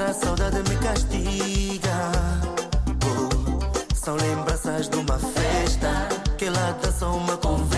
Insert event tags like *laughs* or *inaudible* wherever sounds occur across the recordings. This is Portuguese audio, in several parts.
encontrar, saudade me castiga. Oh, são lembranças de uma festa, que lá tá só uma conversa.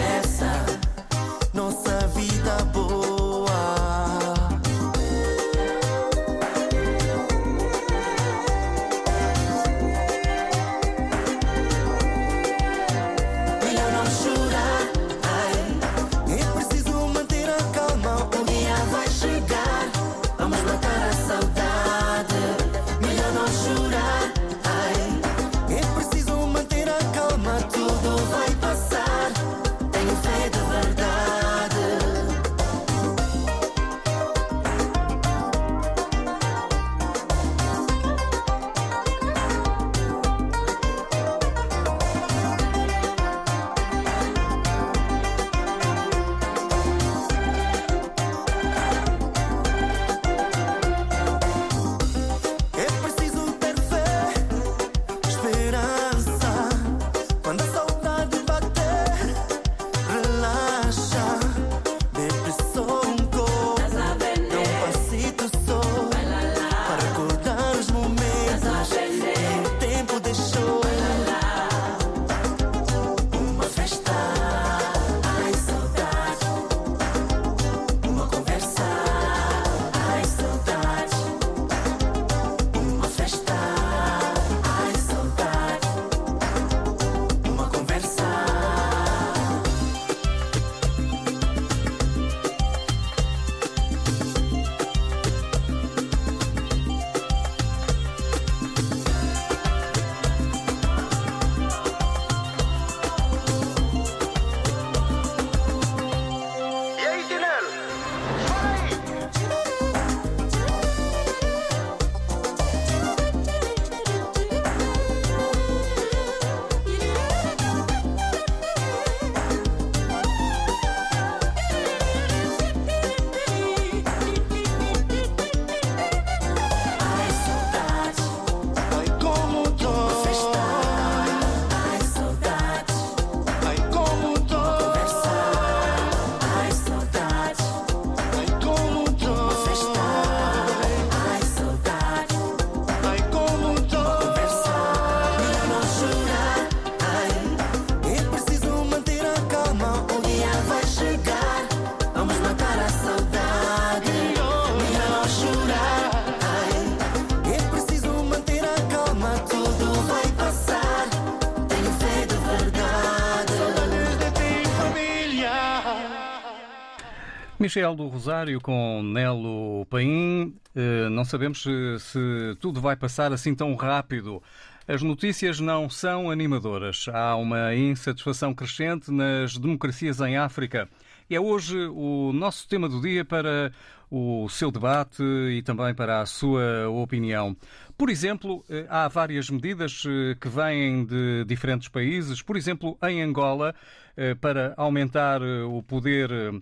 Michel do Rosário com Nelo Paim. Eh, Não sabemos se, se tudo vai passar assim tão rápido. As notícias não são animadoras. Há uma insatisfação crescente nas democracias em África. É hoje o nosso tema do dia para o seu debate e também para a sua opinião. Por exemplo, eh, há várias medidas eh, que vêm de diferentes países. Por exemplo, em Angola, eh, para aumentar eh, o poder eh,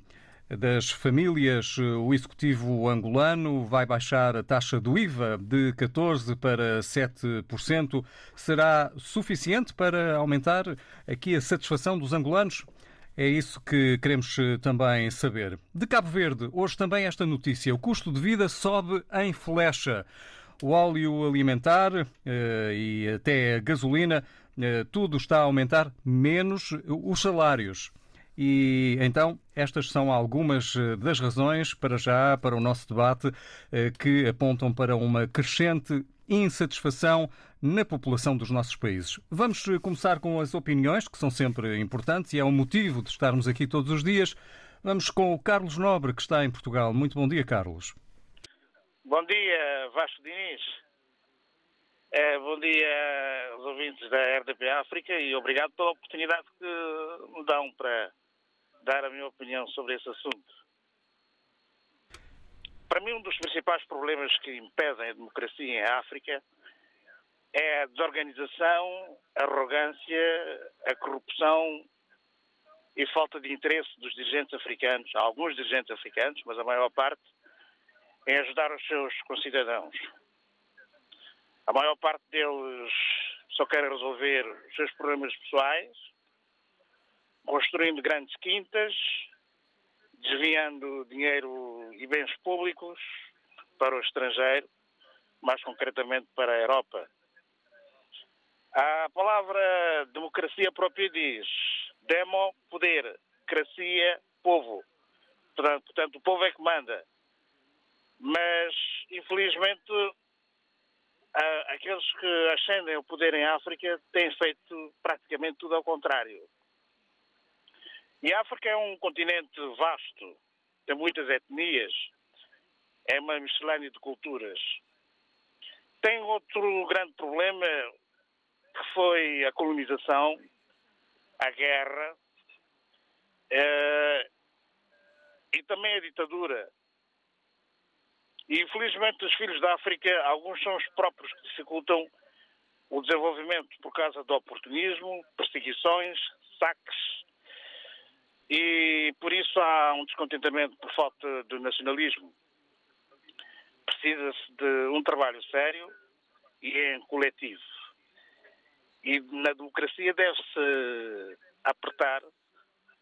das famílias, eh, o Executivo angolano vai baixar a taxa do IVA de 14% para 7%. Será suficiente para aumentar aqui a satisfação dos angolanos? É isso que queremos eh, também saber. De Cabo Verde, hoje também esta notícia. O custo de vida sobe em flecha. O óleo alimentar eh, e até a gasolina, tudo está a aumentar, menos os salários. E então, estas são algumas eh, das razões, para já, para o nosso debate, eh, que apontam para uma crescente insatisfação na população dos nossos países. Vamos eh, começar com as opiniões, que são sempre importantes e é o motivo de estarmos aqui todos os dias. Vamos com o Carlos Nobre, que está em Portugal. Muito bom dia, Carlos. Bom dia, Vasco Diniz. É, bom dia aos ouvintes da RDP África e obrigado pela oportunidade que me dão para dar a minha opinião sobre esse assunto. Para mim, um dos principais problemas que impedem a democracia em África é a desorganização, a arrogância, a corrupção e falta de interesse dos dirigentes africanos, alguns dirigentes africanos, mas a maior parte, em ajudar os seus concidadãos. A maior parte deles só quer resolver os seus problemas pessoais, construindo grandes quintas, desviando dinheiro e bens públicos para o estrangeiro, mais concretamente para a Europa. A palavra democracia própria diz demo, poder, cracia, povo. Portanto, portanto, o povo é que manda. Mas, infelizmente, aqueles que ascendem ao poder em África têm feito praticamente tudo ao contrário. E a África é um continente vasto, tem muitas etnias, é uma miscelânea de culturas. Tem outro grande problema que foi a colonização, a guerra eh, e também a ditadura. E infelizmente os filhos da África, alguns são os próprios que dificultam o desenvolvimento por causa do oportunismo, perseguições, saques, e por isso há um descontentamento por falta de nacionalismo. Precisa-se de um trabalho sério e em coletivo. E na democracia deve-se apertar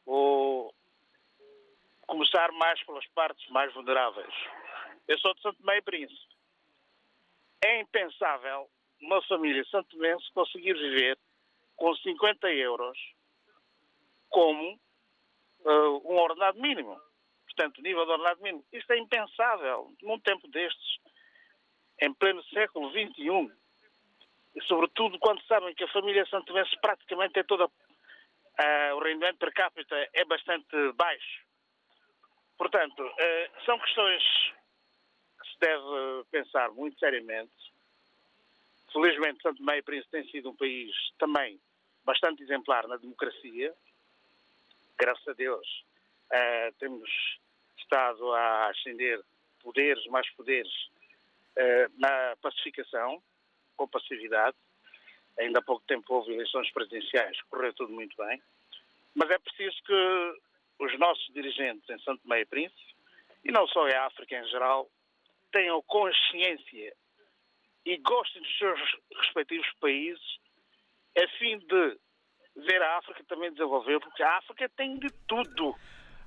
ou começar mais pelas partes mais vulneráveis. Eu sou de Santo Meio Príncipe. É impensável uma família santomense conseguir viver com 50 euros como uh, um ordenado mínimo. Portanto, nível de ordenado mínimo. Isto é impensável num tempo destes, em pleno século XXI. E, sobretudo, quando sabem que a família santomense praticamente é toda. Uh, o rendimento per capita é bastante baixo. Portanto, uh, são questões que se deve pensar muito seriamente. Felizmente, Santo Meio Príncipe tem sido um país também bastante exemplar na democracia, graças a Deus, uh, temos estado a ascender poderes, mais poderes, uh, na pacificação, com passividade. Ainda há pouco tempo houve eleições presidenciais, correu tudo muito bem. Mas é preciso que os nossos dirigentes em Santo Meio Príncipe, e não só em África em geral, tenham consciência e gostem dos seus respectivos países, a fim de ver a África também desenvolver, porque a África tem de tudo.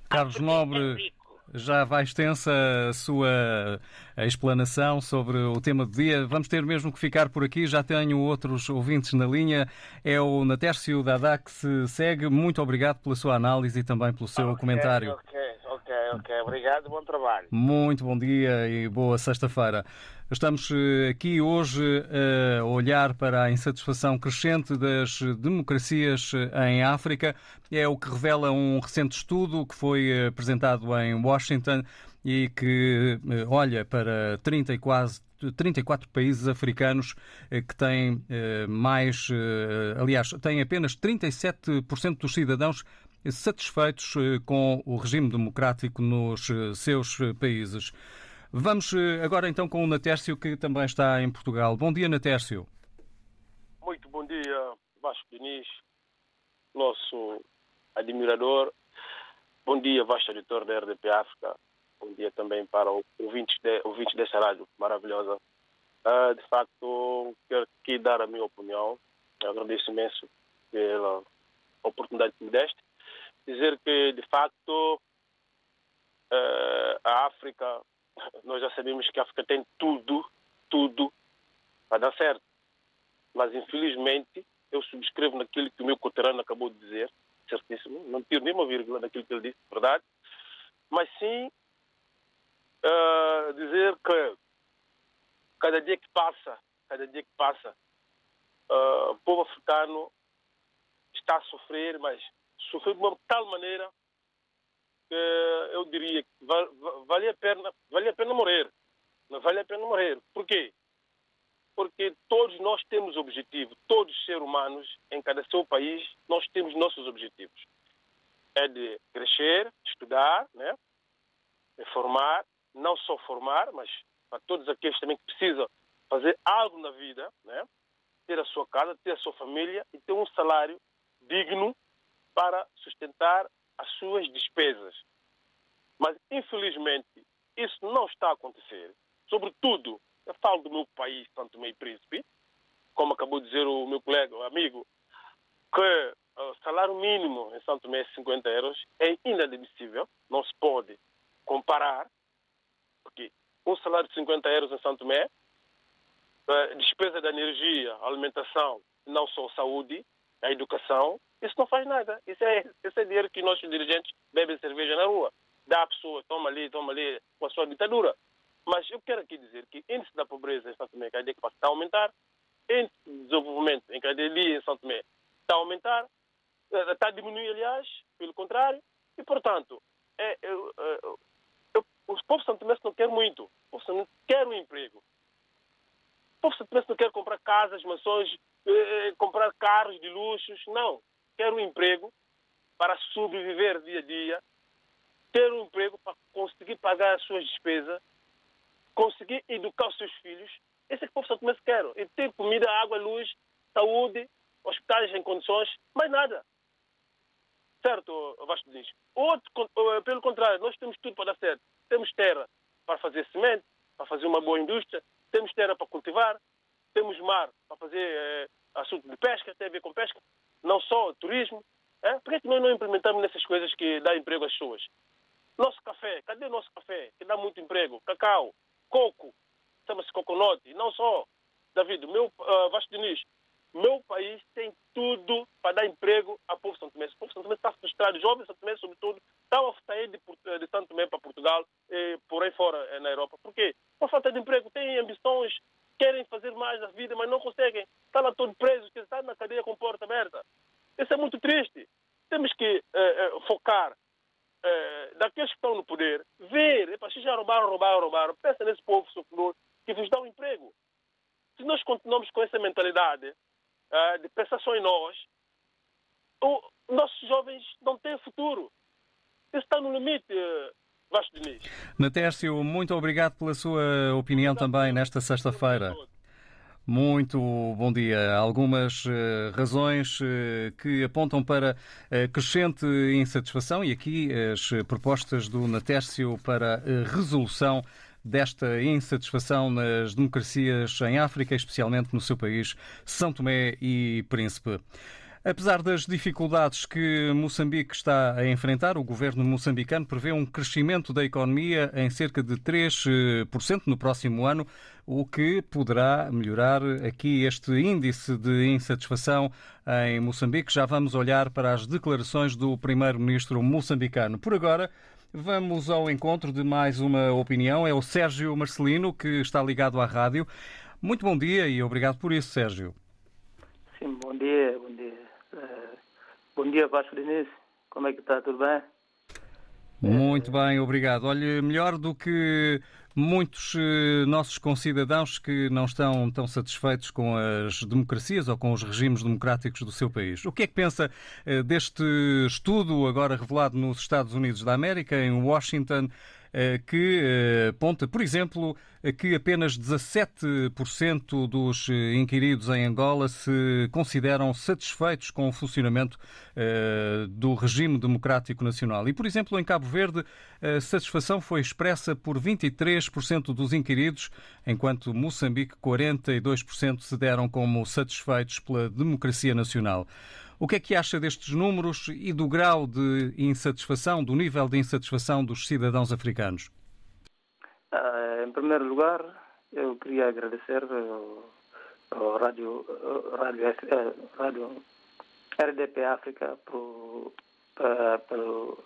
Carlos Nobre, já vai extensa a sua explanação sobre o tema do dia. Vamos ter mesmo que ficar por aqui. Já tenho outros ouvintes na linha. É o Natércio Dadá que se segue. Muito obrigado pela sua análise e também pelo seu okay, comentário. Ok, ok, ok. Obrigado, bom trabalho. Muito bom dia e boa sexta-feira. Estamos eh, aqui hoje eh, a olhar para a insatisfação crescente das democracias eh, em África. É o que revela um recente estudo que foi apresentado em Washington e que olha para 30 e quase 34 países africanos que têm mais, aliás, têm apenas 37% dos cidadãos satisfeitos com o regime democrático nos seus países. Vamos agora então com o Natércio, que também está em Portugal. Bom dia, Natércio. Muito bom dia, Vasco Diniz, nosso admirador. Bom dia, vasto editor da RDP África. Bom dia também para os ouvintes, de, ouvintes dessa rádio maravilhosa. Uh, de facto, quero aqui dar a minha opinião. Eu agradeço imenso pela oportunidade que me deste. Dizer que, de facto, eh, a África, nós já sabemos que a África tem tudo, tudo para dar certo. Mas, infelizmente, eu subscrevo naquilo que o meu coterano acabou de dizer, certíssimo, não tiro nem uma vírgula naquilo que ele disse, verdade. Mas sim eh, dizer que cada dia que passa, cada dia que passa, eh, o povo africano está a sofrer, mas sofrer de uma tal maneira que eu diria que va- va- vale a pena, vale a pena morrer. Não vale a pena morrer. Por quê? Porque todos nós temos objetivos, todos os seres humanos, em cada seu país, nós temos nossos objetivos. É de crescer, estudar, né? É formar, não só formar, mas para todos aqueles também que precisam fazer algo na vida, né? ter a sua casa, ter a sua família e ter um salário digno para sustentar as suas despesas. Mas, infelizmente, isso não está a acontecer. Sobretudo, eu falo do meu país, Santo Meio Príncipe, como acabou de dizer o meu colega, o amigo, que o salário mínimo em Santo Tomé é 50 euros é inadmissível, não se pode comparar, porque um salário de 50 euros em Santo Tomé, eh, despesa da energia, alimentação, não só saúde, a educação, isso não faz nada. Isso é, isso é dinheiro que nossos dirigentes bebem cerveja na rua. Dá a pessoa, toma ali, toma ali, com a sua ditadura. Mas eu quero aqui dizer que índice da pobreza em Santo Tomé que passa está a aumentar, índice de desenvolvimento em cada dia em Santo Tomé está a aumentar, eh, está a diminuir, aliás, pelo contrário, e, portanto, é, eu, os povos santomenses não querem muito. O povo santomense quer um emprego. O povo santomense não quer comprar casas, mansões, eh, comprar carros de luxos. Não. Quer um emprego para sobreviver dia a dia, ter um emprego para conseguir pagar as suas despesas, conseguir educar os seus filhos. Esse é que o povo santomense quer. E ter comida, água, luz, saúde, hospitais em condições, mais nada. Certo, Vasco Diniz? Outro, pelo contrário, nós temos tudo para dar certo. Temos terra para fazer cimento, para fazer uma boa indústria, temos terra para cultivar, temos mar para fazer eh, assunto de pesca, tem a ver com pesca, não só turismo. É? Por que, que nós não implementamos nessas coisas que dá emprego às pessoas? Nosso café, cadê o nosso café? Que dá muito emprego. Cacau, coco, chama-se coconut, e não só. David, meu uh, Vasco Diniz, meu país tem tudo para dar emprego ao povo Santo Tomé. O povo Santo Tomé está frustrado, jovens Santo Tomé, sobretudo, estão a sair de, de Santo Tomé para Portugal e por aí fora eh, na Europa. Por quê? Por falta de emprego, têm ambições, querem fazer mais da vida, mas não conseguem. Estão lá todos presos, que estão na cadeia com porta aberta. Isso é muito triste. Temos que eh, eh, focar eh, daqueles que estão no poder, ver, epa, se já roubaram, roubaram, roubaram, pensa nesse povo sofredor que vos dá um emprego. Se nós continuamos com essa mentalidade, Uh, de pensar só em nós, o, nossos jovens não têm futuro. Isso está no limite, uh, Vasco Diniz. Natércio, muito obrigado pela sua opinião também nesta sexta-feira. Muito bom dia. Algumas uh, razões uh, que apontam para uh, crescente insatisfação e aqui as propostas do Natércio para resolução desta insatisfação nas democracias em África, especialmente no seu país, São Tomé e Príncipe. Apesar das dificuldades que Moçambique está a enfrentar, o governo moçambicano prevê um crescimento da economia em cerca de 3% no próximo ano, o que poderá melhorar aqui este índice de insatisfação em Moçambique. Já vamos olhar para as declarações do primeiro-ministro moçambicano. Por agora, Vamos ao encontro de mais uma opinião. É o Sérgio Marcelino, que está ligado à rádio. Muito bom dia e obrigado por isso, Sérgio. Sim, bom dia, bom dia. Uh, bom dia, Vasco Diniz. Como é que está? Tudo bem? Muito bem, obrigado. Olha, melhor do que muitos uh, nossos concidadãos que não estão tão satisfeitos com as democracias ou com os regimes democráticos do seu país. O que é que pensa uh, deste estudo agora revelado nos Estados Unidos da América, em Washington, que aponta, por exemplo, que apenas 17% dos inquiridos em Angola se consideram satisfeitos com o funcionamento do regime democrático nacional. E, por exemplo, em Cabo Verde, a satisfação foi expressa por 23% dos inquiridos, enquanto Moçambique 42% se deram como satisfeitos pela democracia nacional. O que é que acha destes números e do grau de insatisfação, do nível de insatisfação dos cidadãos africanos? Ah, em primeiro lugar, eu queria agradecer ao, ao rádio, rádio, eh, rádio RDP África por, eh, pelo,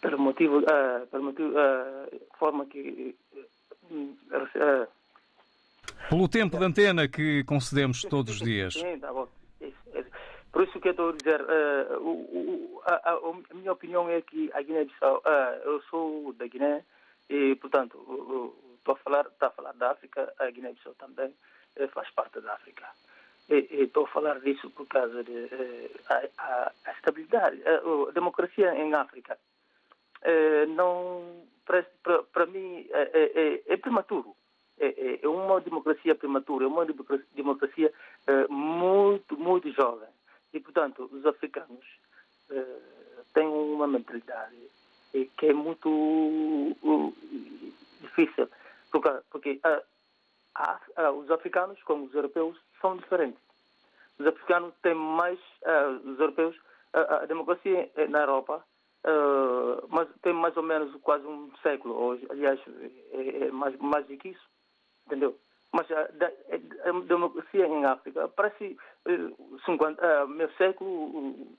pelo motivo, eh, pelo motivo, forma que Pelo tempo de antena que concedemos todos os dias. Sim, tá bom. Por isso que eu estou a dizer, eh, o, o- a, a- minha opinião é que a Guiné-Bissau, eh, eu sou da Guiné e, portanto, estou a falar, está a falar da África, a Guiné-Bissau também eh, faz parte da África. Estou a falar disso por causa de a, a- estabilidade, a, democracia em África. não, para, mim, é- é prematuro. É, é- é uma democracia prematura, é uma democracia, eh, muito, muito jovem. E, portanto, os africanos eh, têm uma mentalidade eh, que é muito difícil. Porque, porque os africanos, como os europeus, são diferentes. Os africanos têm mais, os europeus, a, democracia na Europa, mas tem mais ou menos quase um século, aliás, é mais, mais do que isso, entendeu? Mas a, da- a democracia em África parece eh, 50, ah, meio século uh,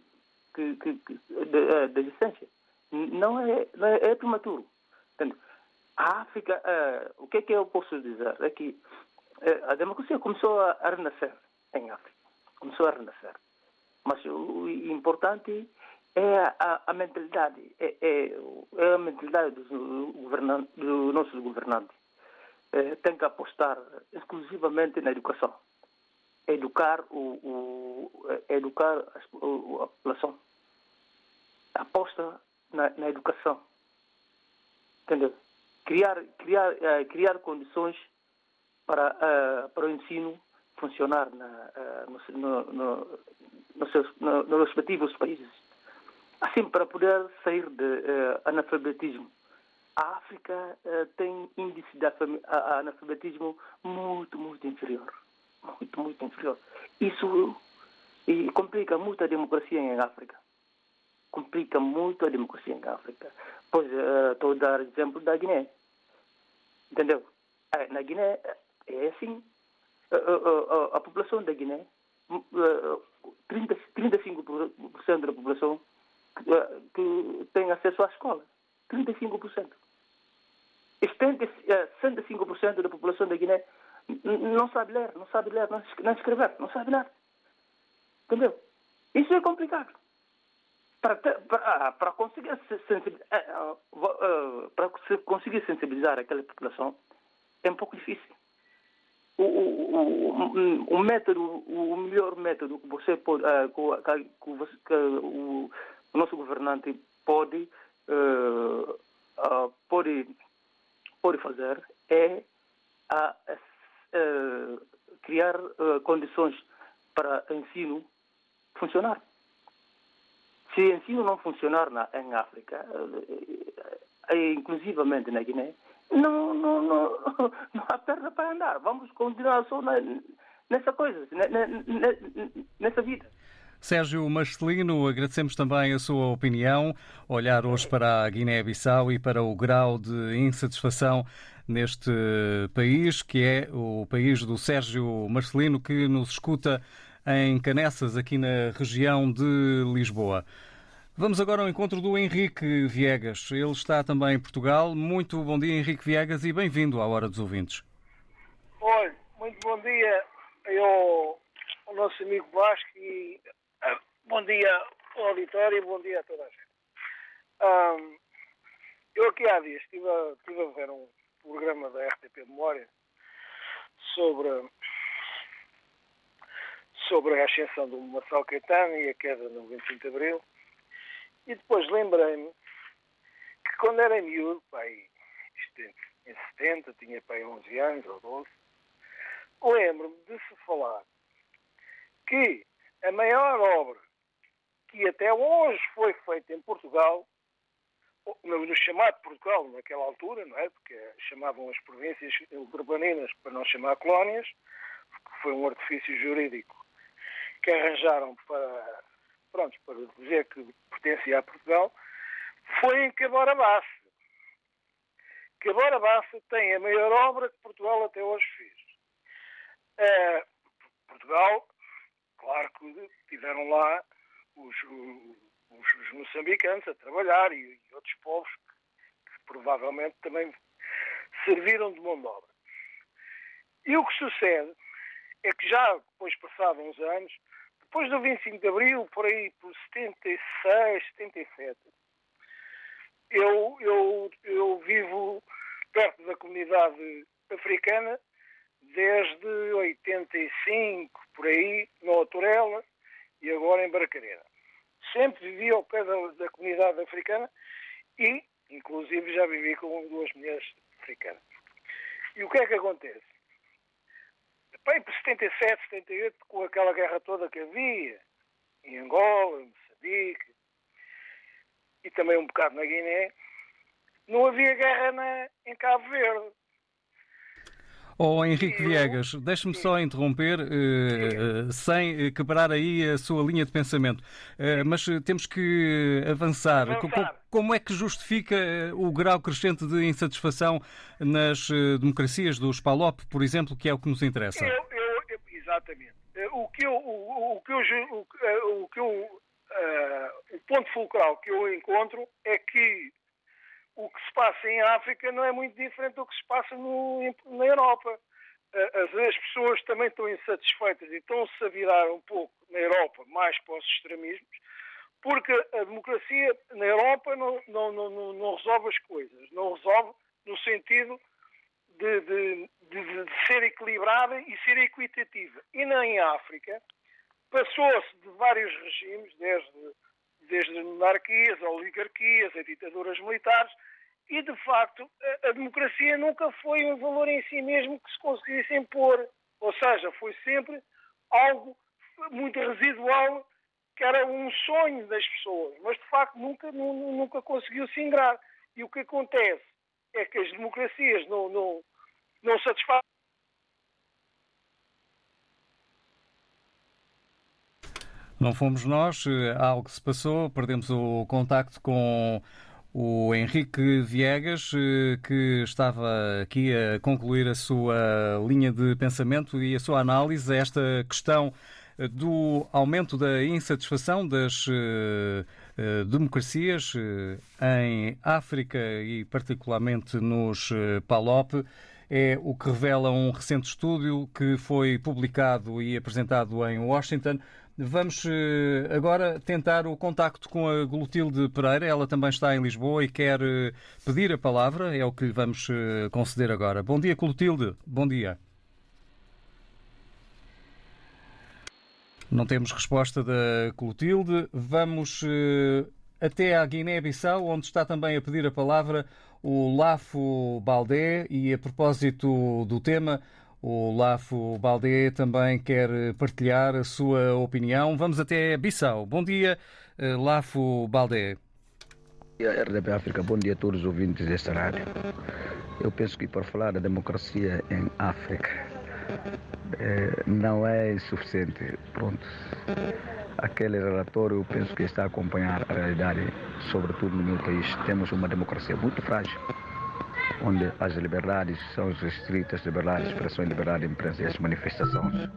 que, que, que, de, eh, de existência. Não é, não é, é prematuro. entende? A África, eh, o que é que eu posso dizer? É que eh, a democracia começou a, a renascer em África. Começou a renascer. Mas o importante é a, a mentalidade, é, é, é a mentalidade dos, governan- dos nossos governantes. Eh, tem que apostar exclusivamente na educação. Educar, o, o, eh, educar o- a população. Aposta na, na educação. Entendeu? Criar, criar, eh, criar condições para, eh, para o ensino funcionar na, eh, no, no, no, nos, seus, no, nos respectivos países. Assim, para poder sair de eh, analfabetismo. A África eh, tem índice de analfabetismo muito, muito inferior. Muito, muito inferior. Isso complica muito a democracia em África. Complica muito a democracia em África. Pois, eh, estou a dar exemplo da Guiné. Entendeu? Eh, Na Guiné é assim. A população da Guiné, hum, eh, 30, 35% da população que tem acesso à escola. 35%. E 70, eh, 65% da população da Guiné não sabe ler, não sabe ler, não es- não escrever, não sabe ler. Entendeu? Isso é complicado. Para, ter- para, ah, para conseguir se sensibilizar, para se conseguir sensibilizar aquela população é um pouco difícil. O, o, o, o método, o melhor método que você pode, que, que que o, nosso governante pode, eh, ah, pode, pode fazer é a, eh, criar eh, condições para ensino funcionar. Se o ensino não funcionar na, em África, eh, eh, inclusivamente na Guiné, não, não, não, *laughs* não há perna para andar. Vamos continuar só na, nessa coisa, ne- ne- ne- nessa vida. Sérgio Marcelino, agradecemos também a sua opinião, olhar hoje para a Guiné-Bissau e para o grau de insatisfação neste país, que é o país do Sérgio Marcelino, que nos escuta em Canessas, aqui na região de Lisboa. Vamos agora ao encontro do Henrique Viegas. Ele está também em Portugal. Muito bom dia, Henrique Viegas, e bem-vindo à Hora dos Ouvintes. Olha, muito bom dia ao, ao nosso amigo Vasco e bom dia ao auditório e bom dia a toda a gente. Ahm, eu aqui há dias estive a, estive a ver um programa da RTP Memória sobre, sobre a ascensão do Marcelo Caetano e a queda no 25 de Abril e depois lembrei-me que quando era miúdo, pai, em 70, tinha pai 11 anos ou 12, lembro-me de se falar que a maior obra que até hoje foi feita em Portugal, no, chamado Portugal naquela altura, não é? Porque chamavam as províncias urbaninas para não chamar colónias, porque foi um artifício jurídico que arranjaram para, pronto, para dizer que pertencia a Portugal, foi em Cabora Cabora tem a maior obra que Portugal até hoje fez. Uh, Portugal, claro que tiveram lá os, os, os moçambicanos a trabalhar e, e outros povos que, que, provavelmente também serviram de mão de obra. E o que sucede é que já depois passados uns anos, depois do 25 de Abril, por aí por 76, 77, eu, eu, eu vivo perto da comunidade africana desde 85, por aí, no Autorela e agora em Barcarena. Sempre vivi ao pé da, da, comunidade africana e, inclusive, já vivi com duas mulheres africanas. E o que é que acontece? Bem, por 77, 78, com aquela guerra toda que havia, em Angola, em Moçambique, e também um bocado na Guiné, não havia guerra na, em Cabo Verde. Oh, Henrique Viegas, deixe-me só interromper, uh, sem quebrar aí a sua linha de pensamento, uh, mas temos que avançar. avançar. Como é que justifica o grau crescente de insatisfação nas democracias dos PALOP, por exemplo, que é o que nos interessa? Eu, eu, eu, exatamente. O que eu, o, o que eu, o, o que eu, uh, o ponto fulcral que eu encontro é que o que se passa em África não é muito diferente do que se passa no, na Europa. As, as, pessoas também estão insatisfeitas e estão-se a virar um pouco na Europa mais para os extremismos, porque a democracia na Europa não, não, não, não resolve as coisas, não resolve no sentido de, de, de, de ser equilibrada e ser equitativa. E nem em África passou-se de vários regimes, desde desde monarquias, oligarquias, a ditaduras militares, e de facto a, democracia nunca foi um valor em si mesmo que se conseguisse impor. Ou seja, foi sempre algo muito residual, que era um sonho das pessoas, mas de facto nunca, nunca conseguiu se ingrar. E o que acontece é que as democracias não, não, não satisfazem Não fomos nós, eh, algo se passou, perdemos o contacto com o Henrique Viegas, eh, que estava aqui a concluir a sua linha de pensamento e a sua análise a esta questão eh, do aumento da insatisfação das democracias em África e particularmente nos PALOP. É o que revela um recente estudo que foi publicado e apresentado em Washington Vamos eh, agora tentar o contacto com a Glutilde Pereira. Ela também está em Lisboa e quer eh, pedir a palavra. É o que lhe vamos eh, conceder agora. Bom dia, Glutilde. Bom dia. Não temos resposta da Clotilde. Vamos até à Guiné-Bissau, onde está também a pedir a palavra o Lafo Baldé. E a propósito do tema, o Lafo Baldé também quer partilhar a sua opinião. Vamos até Bissau. Bom dia, eh, Lafo Baldé. RDP África, bom dia a todos os ouvintes desta rádio. Eu penso que para falar da democracia em África é, não é suficiente. Pronto. Aquele relatório, eu penso que está a acompanhar a realidade, sobretudo no meu país. Temos uma democracia muito frágil onde as liberdades são restritas, liberdade de expressão e liberdade de imprensa e as manifestações.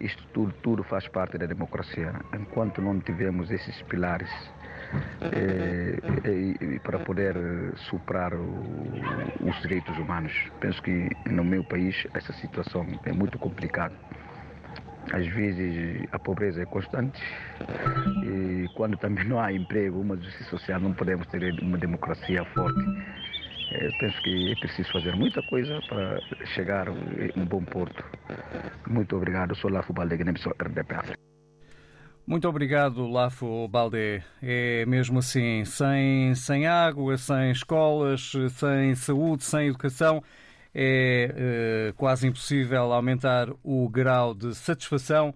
Isto tudo, tudo faz parte da democracia. Enquanto não tivermos esses pilares eh, para poder superar o, os direitos humanos, penso que no meu país essa situação é muito complicada. Às vezes a pobreza é constante e quando também não há emprego, uma justiça social, não podemos ter uma democracia forte. Eu penso que é preciso fazer muita coisa para chegar a um bom porto. Muito obrigado. Sou Lafo Balde, Guiné-Bissau, RDP Muito obrigado, Lafo Balde. É mesmo assim, sem, sem água, sem escolas, sem saúde, sem educação, é, é quase impossível aumentar o grau de satisfação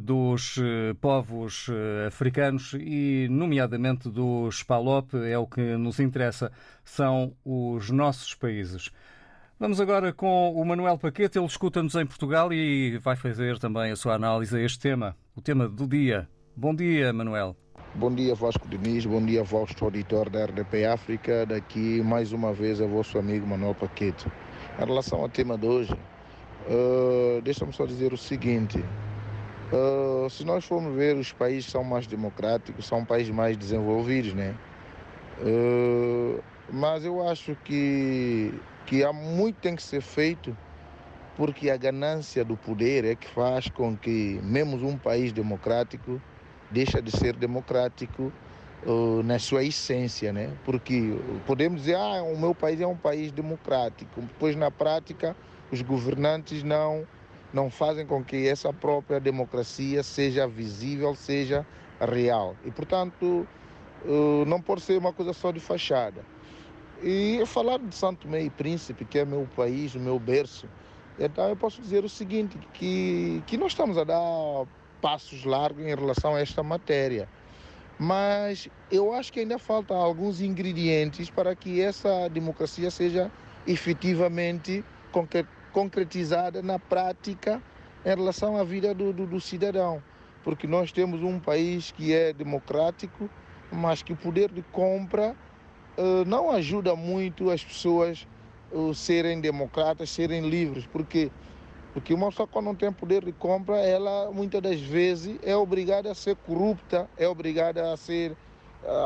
dos eh, povos eh, africanos e, nomeadamente, dos PALOP, é o que nos interessa, são os nossos países. Vamos agora com o Manuel Paquete. Ele escuta-nos em Portugal e vai fazer também a sua análise a este tema, o tema do dia. Bom dia, Manuel. Bom dia, Vasco Diniz. Bom dia, vosso auditor da RDP África. Daqui, mais uma vez, é vosso amigo Manuel Paquete. Em relação ao tema de hoje, uh, deixa-me só dizer o seguinte. Uh, se nós formos ver, os países são mais democráticos, são países mais desenvolvidos, né? Uh, mas eu acho que, que há muito tem que ser feito porque a ganância do poder é que faz com que, mesmo um país democrático, deixa de ser democrático uh, na sua essência, né? Porque podemos dizer, ah, o meu país é um país democrático, depois na prática os governantes não não fazem com que essa própria democracia seja visível, seja real. E portanto, uh, não pode ser uma coisa só de fachada. E falar de Santo Tomé e Príncipe, que é meu país, o meu berço, então eu posso dizer o seguinte, que, que nós estamos a dar passos largos em relação a esta matéria. Mas eu acho que ainda falta alguns ingredientes para que essa democracia seja efetivamente concretizada na prática em relação à vida do, do, do cidadão. Porque nós temos um país que é democrático, mas que o poder de compra uh, não ajuda muito as pessoas uh, serem democratas, serem livres, porque porque uma pessoa quando não tem poder de compra, ela muitas das vezes é obrigada a ser corrupta, é obrigada a ser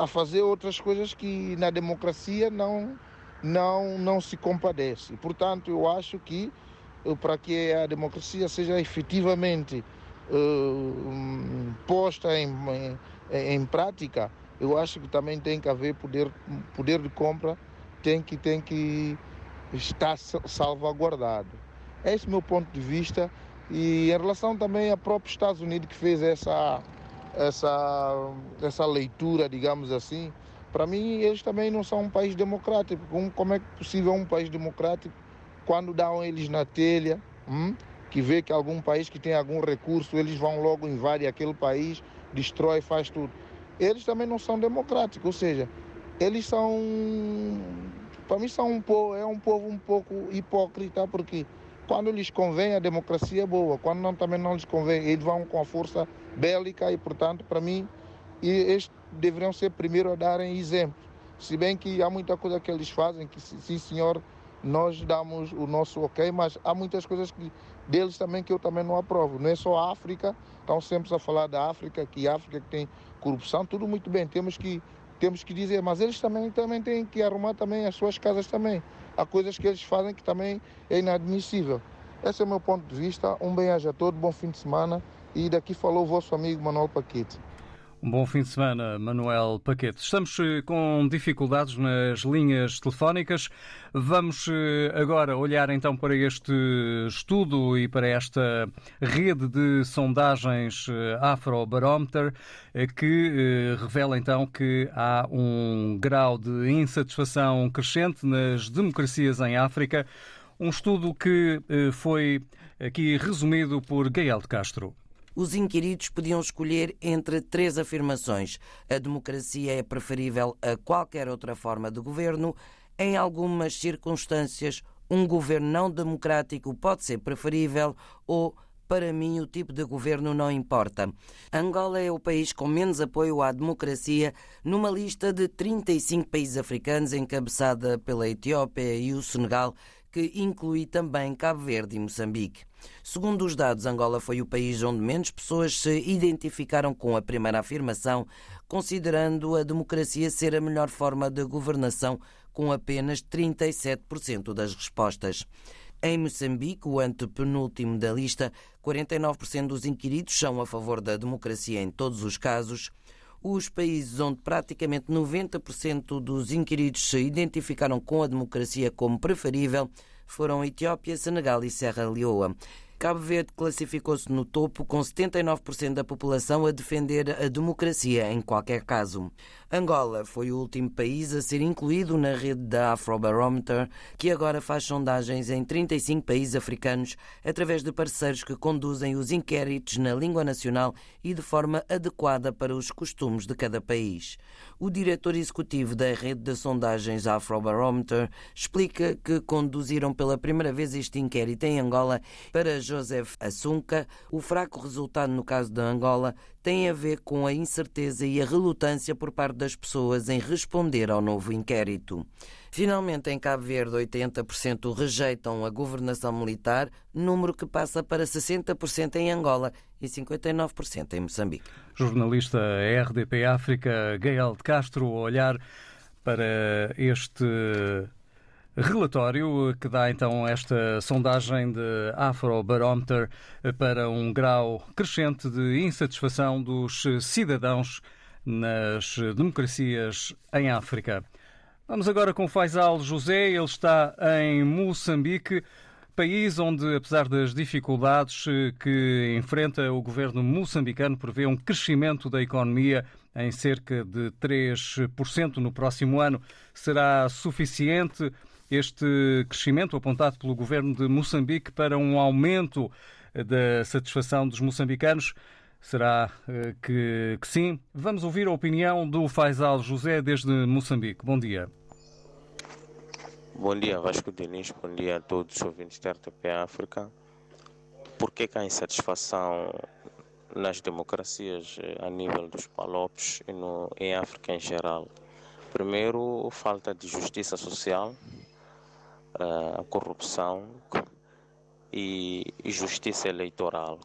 a fazer outras coisas que na democracia não não não se compadece. Portanto, eu acho que para que a democracia seja efetivamente uh, posta em, em, em prática, eu acho que também tem que haver poder, poder de compra, tem que, tem que estar salvaguardado. Esse é o meu ponto de vista. E em relação também ao próprio Estados Unidos que fez essa, essa, essa leitura, digamos assim, para mim eles também não são um país democrático. Como, como é possível um país democrático quando dão eles na telha, hum, que vê que algum país que tem algum recurso, eles vão logo invadir aquele país, destrói, faz tudo. Eles também não são democráticos, ou seja, eles são, para mim são um povo, é um povo um pouco hipócrita, porque quando lhes convém a democracia é boa, quando não também não lhes convém, eles vão com a força bélica e, portanto, para mim, eles deveriam ser primeiro a darem exemplo. Se bem que há muita coisa que eles fazem que, sim senhor, nós damos o nosso ok, mas há muitas coisas que, deles também que eu também não aprovo. Não é só a África, estão sempre a falar da África, que a África que tem corrupção, tudo muito bem, temos que, temos que dizer, mas eles também, também têm que arrumar também as suas casas também. Há coisas que eles fazem que também é inadmissível. Esse é o meu ponto de vista. Um bem-aja a todos, bom fim de semana. E daqui falou o vosso amigo Manuel Paquete. Um bom fim de semana, Manuel Paquete. Estamos eh, com dificuldades nas linhas telefónicas. Vamos eh, agora olhar então para este estudo e para esta rede de sondagens eh, Afrobarometer que revela então que há um grau de insatisfação crescente nas democracias em África. Um estudo que foi aqui resumido por Gael de Castro os inquiridos podiam escolher entre três afirmações. A democracia é preferível a qualquer outra forma de governo. Em algumas circunstâncias, um governo não democrático pode ser preferível ou para mim, o tipo de governo não importa. Angola é o país com menos apoio à democracia numa lista de 35 países africanos, encabeçada pela Etiópia e o Senegal, que inclui também Cabo Verde e Moçambique. Segundo os dados, Angola foi o país onde menos pessoas se identificaram com a primeira afirmação, considerando a democracia ser a melhor forma de governação, com apenas 37% das respostas. Em Moçambique, o antepenúltimo da lista, 49% dos inquiridos são a favor da democracia em todos os casos. Os países onde praticamente 90% dos inquiridos se identificaram com a democracia como preferível foram Etiópia, Senegal e Serra Leoa. Cabo Verde classificou-se no topo, com 79% da população a defender a democracia em qualquer caso. Angola foi o último país a ser incluído na rede da Afrobarometer, que agora faz sondagens em 35 países africanos através de parceiros que conduzem os inquéritos na língua nacional e de forma adequada para os costumes de cada país. O diretor executivo da rede de sondagens Afrobarometer explica que conduziram pela primeira vez este inquérito em Angola para Joseph Assunca. O fraco resultado no caso de Angola tem a ver com a incerteza e a relutância por parte das pessoas em responder ao novo inquérito. Finalmente, em Cabo Verde, 80% rejeitam a governação militar, número que passa para 60% em Angola e 59% em Moçambique. Jornalista RDP África, Gael de Castro, a olhar para este relatório que dá então esta sondagem de Afrobarometer para um grau crescente de insatisfação dos cidadãos nas democracias em África. Vamos agora com Faisal José, ele está em Moçambique, país onde, apesar das dificuldades que enfrenta o governo moçambicano, prevê um crescimento da economia em cerca de 3% no próximo ano. Será suficiente este crescimento apontado pelo governo de Moçambique para um aumento da satisfação dos moçambicanos? Será que, que, sim? Vamos ouvir a opinião do Faisal José desde Moçambique. Bom dia. Bom dia, Vasco Diniz. Bom dia a todos os ouvintes da RTP África. Por que, que a insatisfação nas democracias a nível dos palopes e no, em África em geral? Primeiro, falta de justiça social, a corrupção e, justiça eleitoral.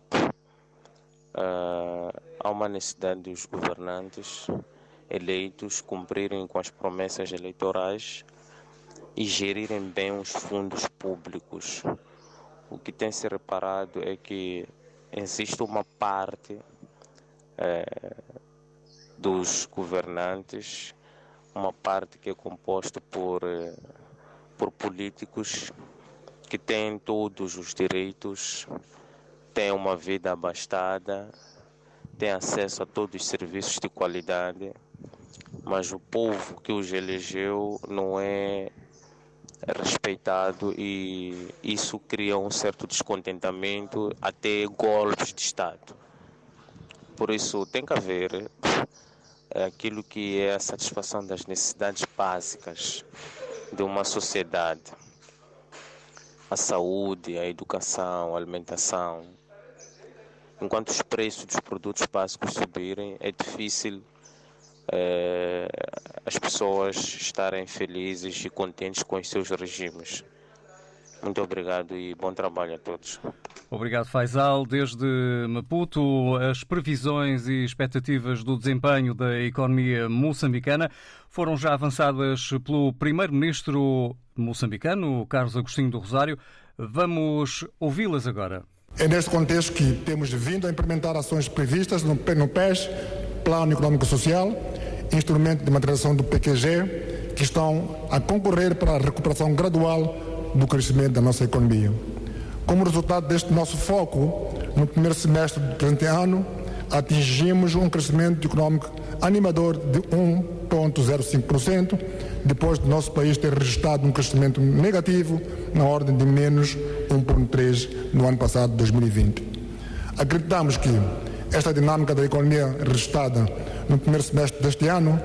Uh, há uma necessidade dos governantes eleitos cumprirem com as promessas eleitorais e gerirem bem os fundos públicos. O que tem se reparado é que existe uma parte eh, dos governantes, uma parte que é composta por, eh, por políticos que têm todos os direitos tem uma vida abastada, tem acesso a todos os serviços de qualidade, mas o povo que os elegeu não é respeitado e isso cria um certo descontentamento, até golpes de Estado. Por isso tem que haver aquilo que é a satisfação das necessidades básicas de uma sociedade. A saúde, a educação, a alimentação, enquanto os preços dos produtos básicos subirem, é difícil é, as pessoas estarem felizes e contentes com os seus regimes. Muito obrigado e bom trabalho a todos. Obrigado, Faisal. Desde Maputo, as previsões e expectativas do desempenho da economia moçambicana foram já avançadas pelo primeiro-ministro moçambicano, Carlos Agostinho do Rosário. Vamos ouvi-las agora. É neste contexto que temos vindo a implementar ações previstas no PES, Plano Econômico Social, instrumento de materialização do PQG, que estão a concorrer para a recuperação gradual do crescimento da nossa economia. Como resultado deste nosso foco, no primeiro semestre do presente ano, atingimos um crescimento econômico animador de 1,05%, depois do nosso país ter registrado um crescimento negativo na ordem de menos 1,3% no ano passado, 2020. Acreditamos que esta dinâmica da economia registrada no primeiro semestre deste ano,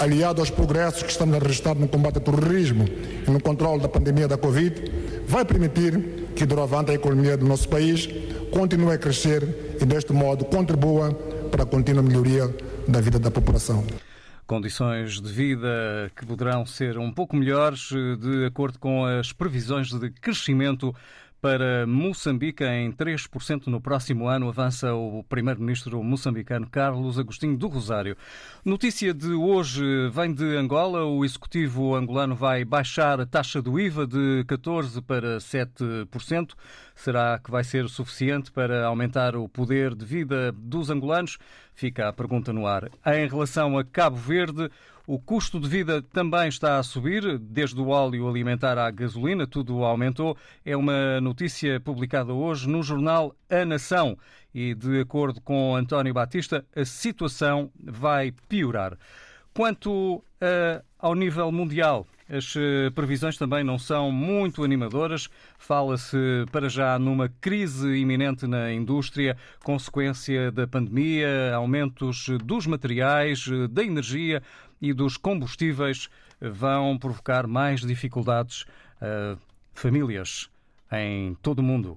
aliado aos progressos que estamos a registrar no combate ao terrorismo e no controle da pandemia da Covid, vai permitir que, doravante, a economia do nosso país continue a crescer e, deste modo, contribua para a contínua melhoria da vida da população. Condições de vida que poderão ser um pouco melhores, de acordo com as previsões de crescimento para Moçambique em 3% no próximo ano, avança o primeiro-ministro moçambicano Carlos Agostinho do Rosário. Notícia de hoje vem de Angola. O executivo angolano vai baixar a taxa do IVA de 14% para 7%. Será que vai ser suficiente para aumentar o poder de vida dos angolanos? Fica a pergunta no ar. Em relação a Cabo Verde, O custo de vida também está a subir, desde o óleo alimentar à gasolina, tudo aumentou. É uma notícia publicada hoje no jornal A Nação e, de acordo com António Batista, a situação vai piorar. Quanto uh, ao nível mundial, as previsões também não são muito animadoras. Fala-se para já numa crise iminente na indústria, consequência da pandemia, aumentos dos materiais, da energia e dos combustíveis vão provocar mais dificuldades a famílias em todo o mundo.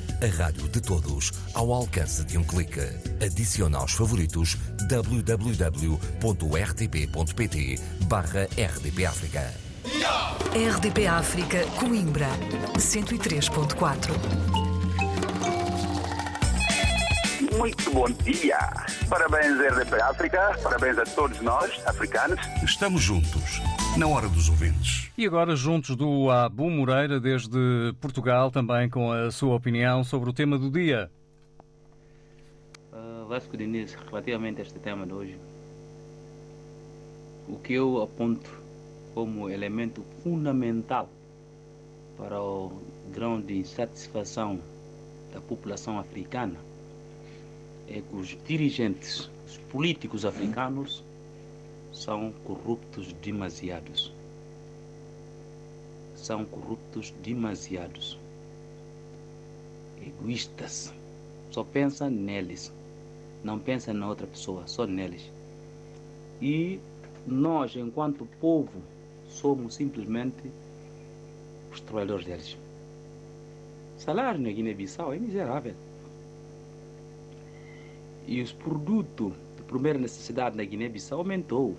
A rádio de todos, ao alcance de um clique. Adicione aos favoritos www.rtp.pt barra RDP África. RDP África, Coimbra, 103.4. Muito bom dia. Parabéns, RDP África. Parabéns a todos nós, africanos. Estamos juntos, na hora dos ouvintes. E agora, juntos do Abu Moreira, desde Portugal, também com a sua opinião sobre o tema do dia. Uh, Vasco Diniz, relativamente a este tema de hoje, o que eu aponto como elemento fundamental para o grão de insatisfação da população africana é que os dirigentes, os políticos africanos, são corruptos demasiados. São corruptos demasiados. Egoístas. Só pensam neles. Não pensam na outra pessoa, só neles. E nós, enquanto povo, somos simplesmente os trabalhadores deles. O salário na Guiné-Bissau é miserável. E os produtos primeira necessidade na Guiné-Bissau aumentou.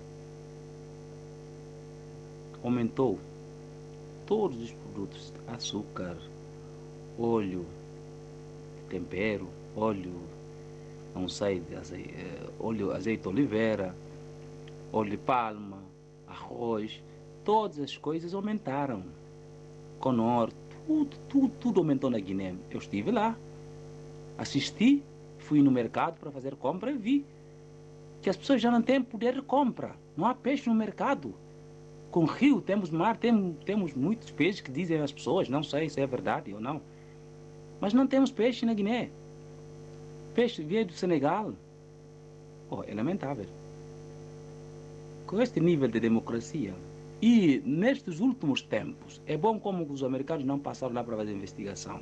Aumentou. Todos os produtos, açúcar, óleo, tempero, óleo, não sei, azeite, óleo, azeite oliveira, óleo de palma, arroz, todas as coisas aumentaram. Conor, tudo, tudo, tudo aumentou na Guiné. Eu estive lá, assisti, fui no mercado para fazer compra e vi que as pessoas já não têm poder de compra. Não há peixe no mercado. Com rio, temos mar, temos, temos muitos peixes que dizem as pessoas, não sei se é verdade ou não. Mas não temos peixe na Guiné. Peixe veio do Senegal. Oh, é lamentável. Com este nível de democracia, e nestes últimos tempos, é bom como os americanos não passaram lá para fazer investigação.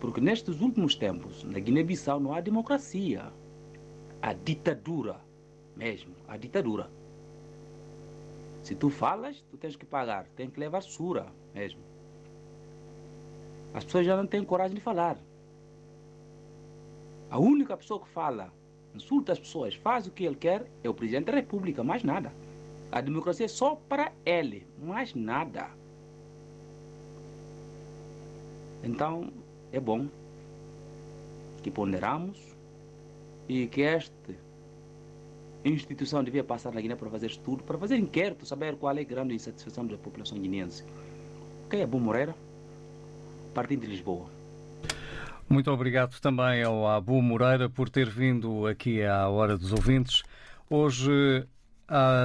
Porque nestes últimos tempos, na Guiné-Bissau não há democracia. Há ditadura mesmo, há ditadura. Se tu falas, tu tens que pagar, tem que levar sura mesmo. As pessoas já não têm coragem de falar. A única pessoa que fala, insulta as pessoas, faz o que ele quer, é o presidente da República, mais nada. A democracia é só para ele, mais nada. Então, é bom que ponderamos e que esta instituição devia passar na Guiné para fazer estudo, para fazer inquérito, saber qual é a grande insatisfação da população guineense. Ok, Abu Moreira, partindo de Lisboa. Muito obrigado também ao Abu Moreira por ter vindo aqui à Hora dos Ouvintes. Hoje,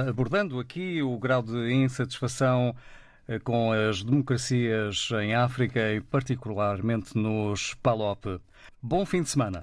abordando aqui o grau de insatisfação com as democracias em África e particularmente nos PALOP. Bom fim de semana.